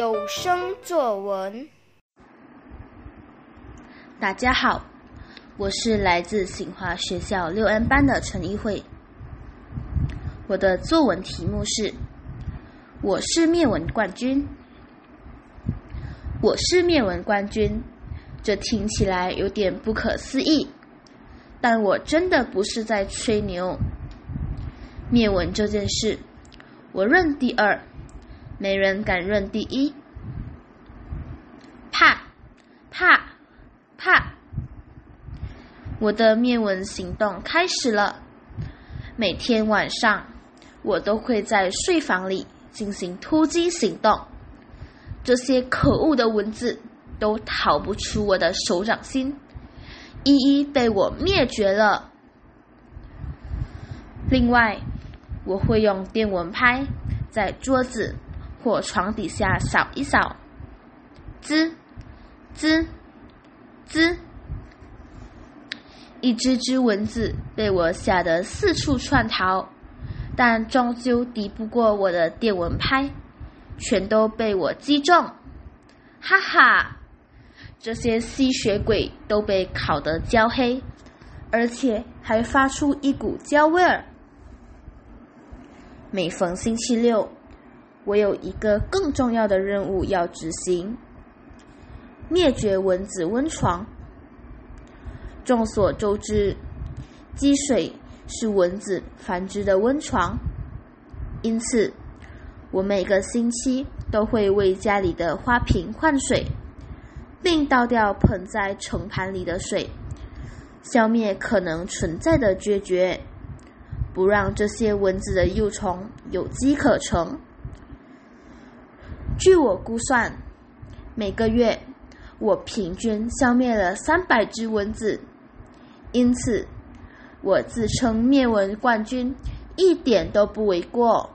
有声作文。大家好，我是来自新华学校六 N 班的陈一慧。我的作文题目是：我是灭蚊冠军。我是灭蚊冠军，这听起来有点不可思议，但我真的不是在吹牛。灭蚊这件事，我认第二，没人敢认第一。怕，怕，怕！我的灭蚊行动开始了。每天晚上，我都会在睡房里进行突击行动。这些可恶的蚊子都逃不出我的手掌心，一一被我灭绝了。另外，我会用电蚊拍在桌子或床底下扫一扫，滋，滋，滋，一只只蚊子被我吓得四处窜逃，但终究敌不过我的电蚊拍，全都被我击中，哈哈！这些吸血鬼都被烤得焦黑，而且还发出一股焦味儿。每逢星期六，我有一个更重要的任务要执行：灭绝蚊子温床。众所周知，积水是蚊子繁殖的温床，因此我每个星期都会为家里的花瓶换水，并倒掉盆栽盛盘里的水，消灭可能存在的孑孓。不让这些蚊子的幼虫有机可乘。据我估算，每个月我平均消灭了三百只蚊子，因此我自称灭蚊冠军一点都不为过。